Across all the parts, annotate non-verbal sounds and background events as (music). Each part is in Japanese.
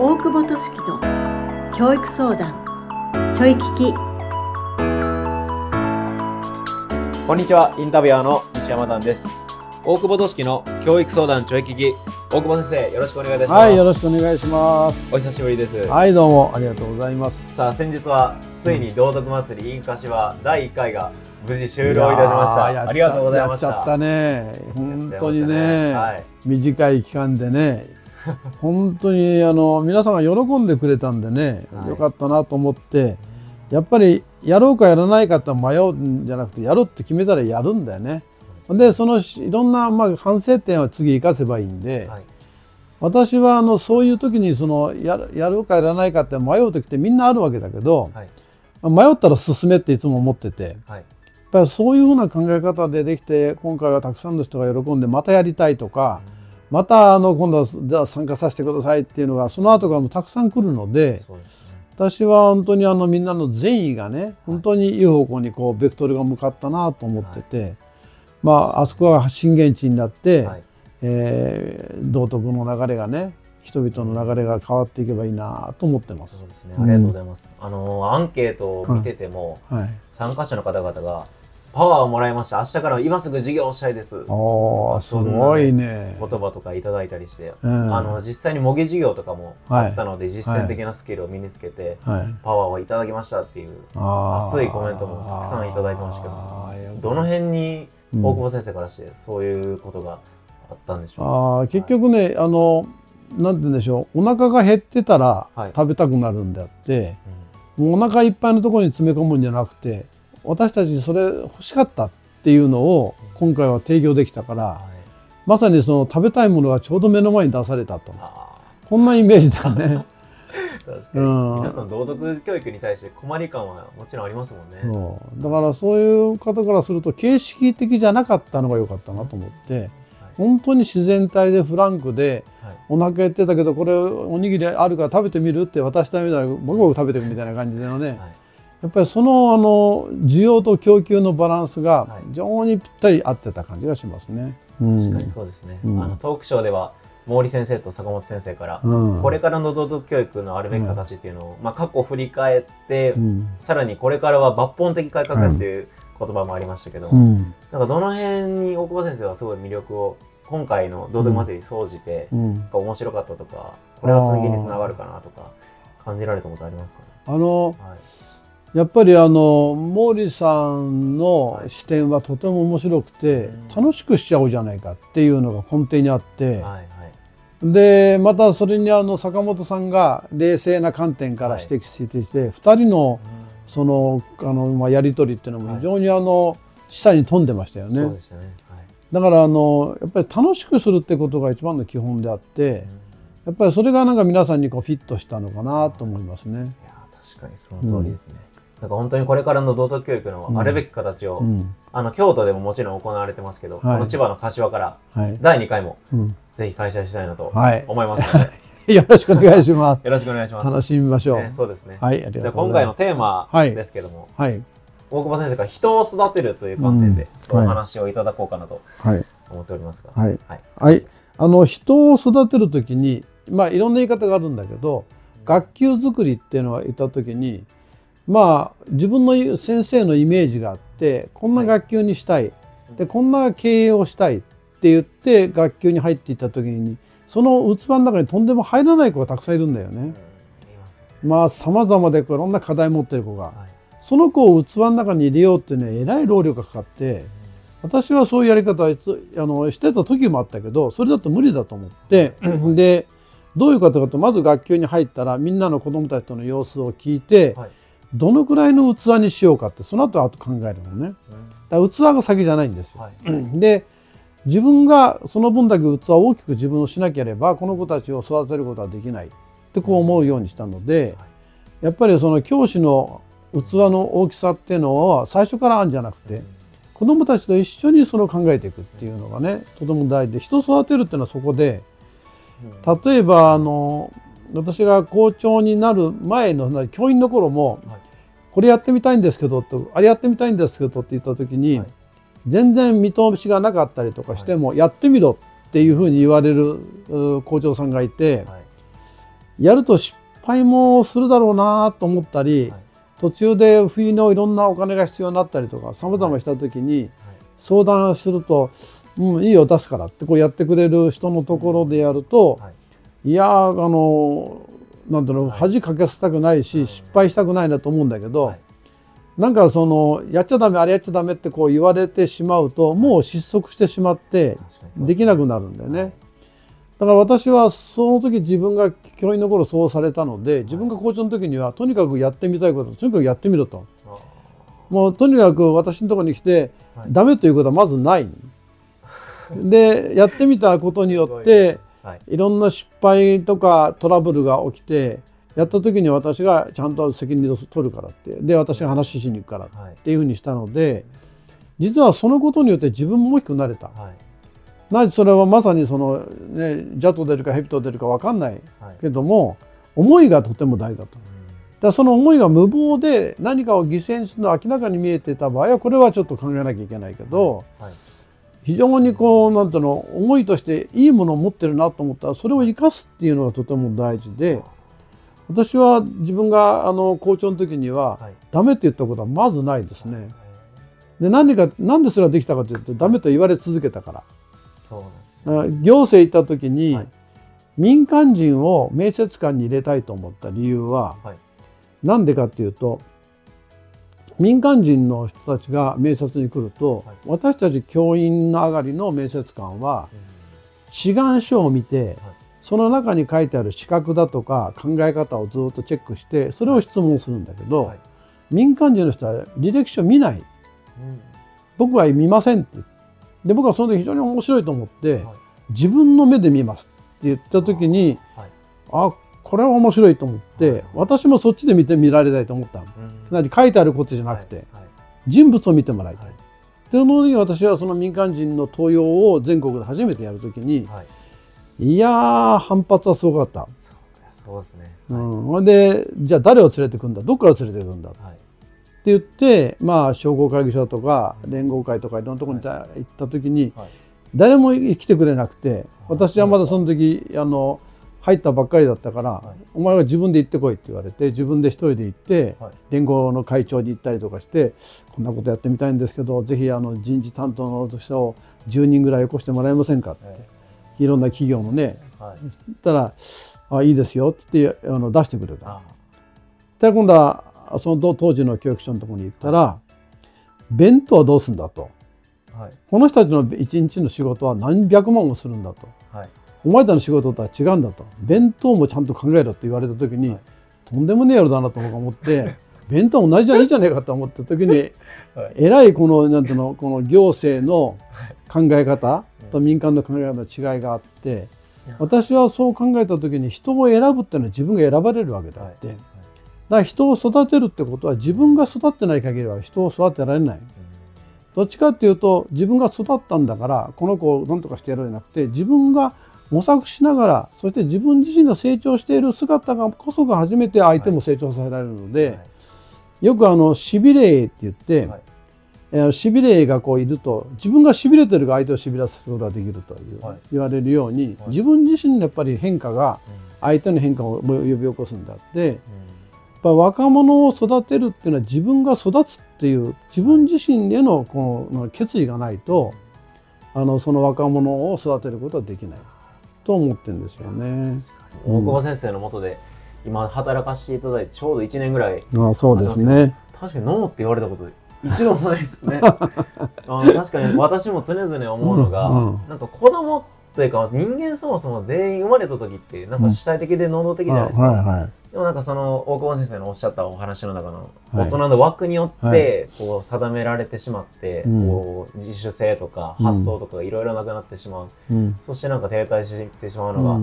大久保俊樹の教育相談ちょい聞きこんにちは、インタビュアーの西山丹です。大久保俊樹の教育相談ちょい聞き。大久保先生、よろしくお願いいたします。はい、よろしくお願いします。お久しぶりです。はい、どうもありがとうございます。さあ、先日はついに道徳祭り in 柏第1回が無事終了いたしました。ありがとうございました。やっちゃったね。本当にね、したはい短い期間でね、(laughs) 本当にあの皆さんが喜んでくれたんでね、はい。よかったなと思って、やっぱりやろうかやらないかって迷うんじゃなくて、やろうって決めたらやるんだよね。で、そのいろんなまあ反省点を次生かせばいいんで。はい。私はあのそういう時にそのやるやるかやらないかって迷う時ってみんなあるわけだけど、はい。迷ったら進めっていつも思っててやっはいぱりそういうふうな考え方でできて今回はたくさんの人が喜んでまたやりたいとかまたあの今度はじゃあ参加させてくださいっていうのがその後からもたくさん来るのでね。私は本当にあのみんなの善意がね本当にいい方向にこうベクトルが向かったなと思ってて、まああそこが震源地になって、はいえー道徳の流れがね人々の流れが変わっていけばいいなと思ってます。そうですね。ありがとうございます。あのアンケートを見てても、はい、参加者の方々がパワーをもらいました。明日から今すぐ授業をしたいです。おーすごいね。言葉とかいただいたりして、うん。あの実際に模擬授業とかもはいあったので、実践的なスキルを身につけて、はい、パワーをいただきましたっていう熱いコメントもたくさんいただいてましたけどどの辺にうん大久保先生からしてそういうことがあったんでしょう？か、あー結局ね、あのなんて言うんでしょう。お腹が減ってたらはい。食べたくなるんであって、もうお腹いっぱいのところに詰め込むんじゃなくて私たちそれ欲しかったっていうのを今回は提供できたから、はい。まさにその食べたいものがちょうど目の前に出されたと。あこんなイメージだね。ー (laughs) 確かに、うん。皆さん道徳教育に対して困り感はもちろんありますもんね。だからそういう方からすると形式的じゃなかったのが良かったなと思って、本当に自然体でフランクではい。お腹減ってたけどこれおにぎりあるから食べてみるって渡したみたいなボクボク食べていくみたいな感じでのね、はいやっぱりそのあの需要と供給のバランスがはい。非常にぴったり合ってた感じがしますね。うん。確かにそうですね、うん。あのトークショーでは毛利先生と坂本先生から、うん。これからの道徳教育のあるべき形っていうのを、まあ、過去を振り返って、うん。さらにこれからは抜本的改革っていう言葉もありましたけど、うん。なんかどの辺に大久保先生はすごい魅力を今回の道徳祭り総じて、うん。なんか面白かったとかこれは次につながるかなとか感じられたことありますかね？あのはいやっぱりあの毛利さんのはい視点はとても面白くて、うん楽しくしちゃおうじゃないかっていうのが根底にあって、はいはい。でまたそれにあの坂本さんが冷静な観点から指摘していて、2人のそのあの、まあ、やり取りっていうのも非常にあの示唆に富んでましたよね。だからあのやっぱり楽しくするってことが一番の基本であってやっぱりそれがなんか皆さんにこうフィットしたのかなと思いますね。いや確かにその通りですね、なんか本当にこれからの道徳教育のあるべき形を、うん。あの京都でももちろん行われてますけど、この千葉の柏からはい。第2回もうん。ぜひ開催したいなとはい。思いますので、(laughs) よろしくお願いします。よろしくお願いします。楽しみましょう。ねそうですね。はい、ありがとうご今回のざいます。テーマはい。ですけども、はい、大久保先生から人を育てるという観点でお話をいただこうかなとはい、思っておりますが、はい、はい。はい。あの人を育てるときに、まあいろんな言い方があるんだけど、学級作りっていうのは言ったときに、まあ自分の先生のイメージがあって、こんな学級にしたい、でこんな経営をしたいって言って学級に入っていったときに、その器の中にとんでも入らない子がたくさんいるんだよね。まあ様々でいろんな課題持ってる子が。はい。その子を器の中に入れようってねえらい労力がかかって私はそういうやり方はいつあのしてた時もあったけどそれだと無理だと思ってでどういうことかというとまず学級に入ったらみんなの子どもたちとの様子を聞いてはいどのくらいの器にしようかってその後あと考えるのね。だ器が先じゃないんですよ。はい。で自分がその分だけ器を大きく自分をしなければこの子たちを育てることはできないってこう思うようにしたのでやっぱりその教師の器の大きさっていうのは最初からあるんじゃなくて子どもたちと一緒にそれを考えていくっていうのがねとても大事で人を育てるっていうのはそこで例えばあの私が校長になる前の教員の頃もはい。これやってみたいんですけどとあれやってみたいんですけどって言った時に、はい。全然見通しがなかったりとかしても、やってみろっていうふうに言われるう校長さんがいて、はい。やると失敗もするだろうなと思ったり、はい。途中で冬のいろんなお金が必要になったりとかさまざました時に相談すると「うんいいよ出すから」ってこうやってくれる人のところでやると、はいいやーあのなんだろうはい恥かかせたくないし、はい。失敗したくないなと思うんだけど、はい。なんかそのやっちゃダメあれやっちゃダメってこう言われてしまうともう失速してしまってできなくなるんだよね。だから私はその時自分が教員の頃そうされたので自分が校長の時にはとにかくやってみたいこととにかくやってみろと。あもうとにかく私のところに来てはい。ダメということはまずない。(laughs) でやってみたことによってはい。いろんな失敗とかトラブルが起きてやった時に私がちゃんと責任を取るからってで私が話しに行くからっはい。ていうふうにしたので実はそのことによって自分も大きくなれた。はい。なぜそれはまさにその、ね、ジャと出るかヘビと出るか分かんないはい。けども思いがとても大事だと。だその思いが無謀で何かを犠牲にするのは明らかに見えてた場合はこれはちょっと考えなきゃいけないけどはい非常にこうなんていうの思いとしていいものを持ってるなと思ったらそれを生かすっていうのがとても大事で私は自分があの校長の時にははい。ダメって言ったことはまずないですね。で何かなんでそれができたかというとダメと言われ続けたから。そうなんですあ行政行った時に、はい。民間人を面接官に入れたいと思った理由ははい。何でかっていうと民間人の人たちが面接に来ると、はい。私たち教員の上がりの面接官は志願書を見て、その中に書いてある資格だとか考え方をずっとチェックしてそれを質問するんだけど、はい。民間人の人は履歴書見ない。うん。僕は見ませんって。で僕はその時非常に面白いと思って、はい。自分の目で見ますって言った時にはい。あこれは面白いと思って、はい。私もそっちで見て見られたいと思ったの。うん。つまり書いてあることじゃなくて、はい。人物を見てもらいたい。はい。でその時に私はその民間人の登用を全国で初めてやる時に、はい。い、やー反発はすごかった。そうですね。うん、でじゃあ誰を連れてくんだ？どこから連れてくんだ？ってはい言ってまあ商工会議所とか連合会とかいろんなところに行った時にはい。誰も来てくれなくてあ私はまだその時あの入ったばっかりだったから、はい。お前は自分で行ってこいって言われて自分で一人で行って、はい。連合の会長に行ったりとかしてこんなことやってみたいんですけどぜひあの人事担当の人を10人ぐらい起こしてもらえませんかって、はいいろんな企業のねはい。言ったら「あいいですよ」って言ってあの出してくれた。あで今度はその当時の教育所のところに行ったら「弁当はどうすんだ」と。はい「この人たちの一日の仕事は何百万もするんだ」と。はい「お前たちの仕事とは違うんだ」と「弁当もちゃんと考えろ」って言われた時に、はい。とんでもねえ野郎だなと思って弁当同じじゃいいじゃねえかと思った時に (laughs) はい。えらいこのなんていうの (laughs) この行政の考え方と民間の考え方の違いがあって私はそう考えた時に人を選ぶっていうのは自分が選ばれるわけであって、だから人を育てるってことは自分が育ってない限りは人を育てられない。どっちかっていうと自分が育ったんだからこの子を何とかしてやろうじゃなくて自分が模索しながらそして自分自身の成長している姿がこそが初めて相手も成長させられるので、よくあのしびれって言って、はい。えーしびれがこういると自分がしびれてるが相手をしびらせることができるという、はい。言われるように、はい。自分自身のやっぱり変化が相手の変化を呼び起こすんだってやっぱ若者を育てるっていうのは自分が育つっていう自分自身へのこの決意がないとあのその若者を育てることはできないと思ってるんですよね。大久保先生のもとで今働かせていただいてちょうど1年ぐらいあそうですね。確かにノーって言われたこと一度もないですね。(laughs) あの確かに私も常々思うのが、うんうんなんか子供というか人間そもそも全員生まれた時ってなんか主体的で能動的じゃないですか、はいはいでもなんかその大久保先生のおっしゃったお話の中のはい。大人の枠によっはてこう定められてしまって、うん。こう自主性とかうん。発想とかがいろいろなくなってしまう、うん。そしてなんか停滞してしまうのが、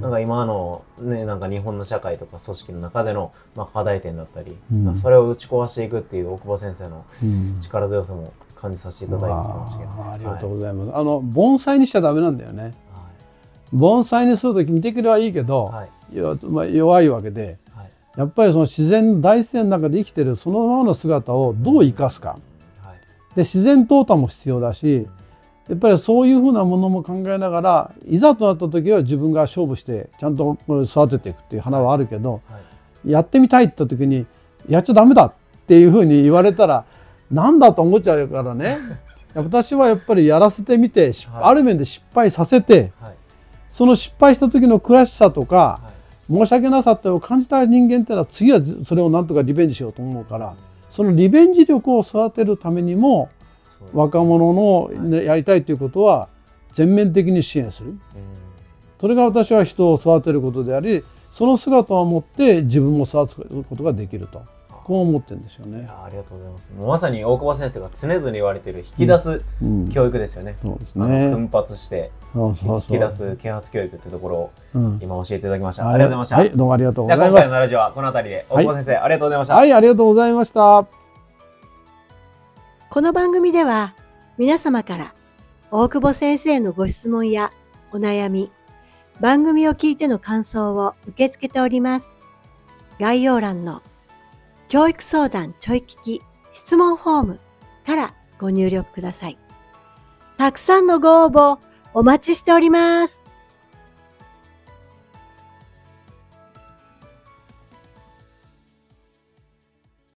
なんか今のねなんか日本の社会とか組織の中での、まあ、課題点だったり、それを打ち壊していくっていう大久保先生のうん。力強さも感じさせていただいてましたけど、ありがとうございます。あの盆栽にしちゃダメなんだよね。はい。盆栽にするとき見てくれはいいけど、はい。よまあ、弱いわけではいやっぱりその自然大自然の中で生きてるそのままの姿をどう生かすか。はい。で自然淘汰も必要だしやっぱりそういうふうなものも考えながらいざとなった時は自分が勝負してちゃんと育てていくっていう花はあるけど、はい、やってみたいって言った時にやっちゃダメだっていうふうに言われたらなんだと思っちゃうからね。(laughs) 私はやっぱりやらせてみて、はい、ある面で失敗させて、はい、その失敗した時の悔しさとか、申し訳なさってを感じた人間っていうのは次はそれをなんとかリベンジしようと思うからそのリベンジ力を育てるためにも若者の、ね、やりたいということは全面的に支援する、それが私は人を育てることでありその姿を持って自分も育つことができるとこう思ってるんですよね。ありがとうございます。まさに大久保先生が常々言われている引き出す教育ですよね、うんうん、そうですね。奮発して引き出す啓発教育っていうところを今教えていただきました、ありがとうございました。はいどうもありがとうございます。今回のラジオはこの辺りで大久保先生、はい、ありがとうございました。はいありがとうございました。この番組では皆様から大久保先生のご質問やお悩み番組を聞いての感想を受け付けております。概要欄の教育相談ちょい聞き質問フォームからご入力ください。たくさんのご応募お待ちしております。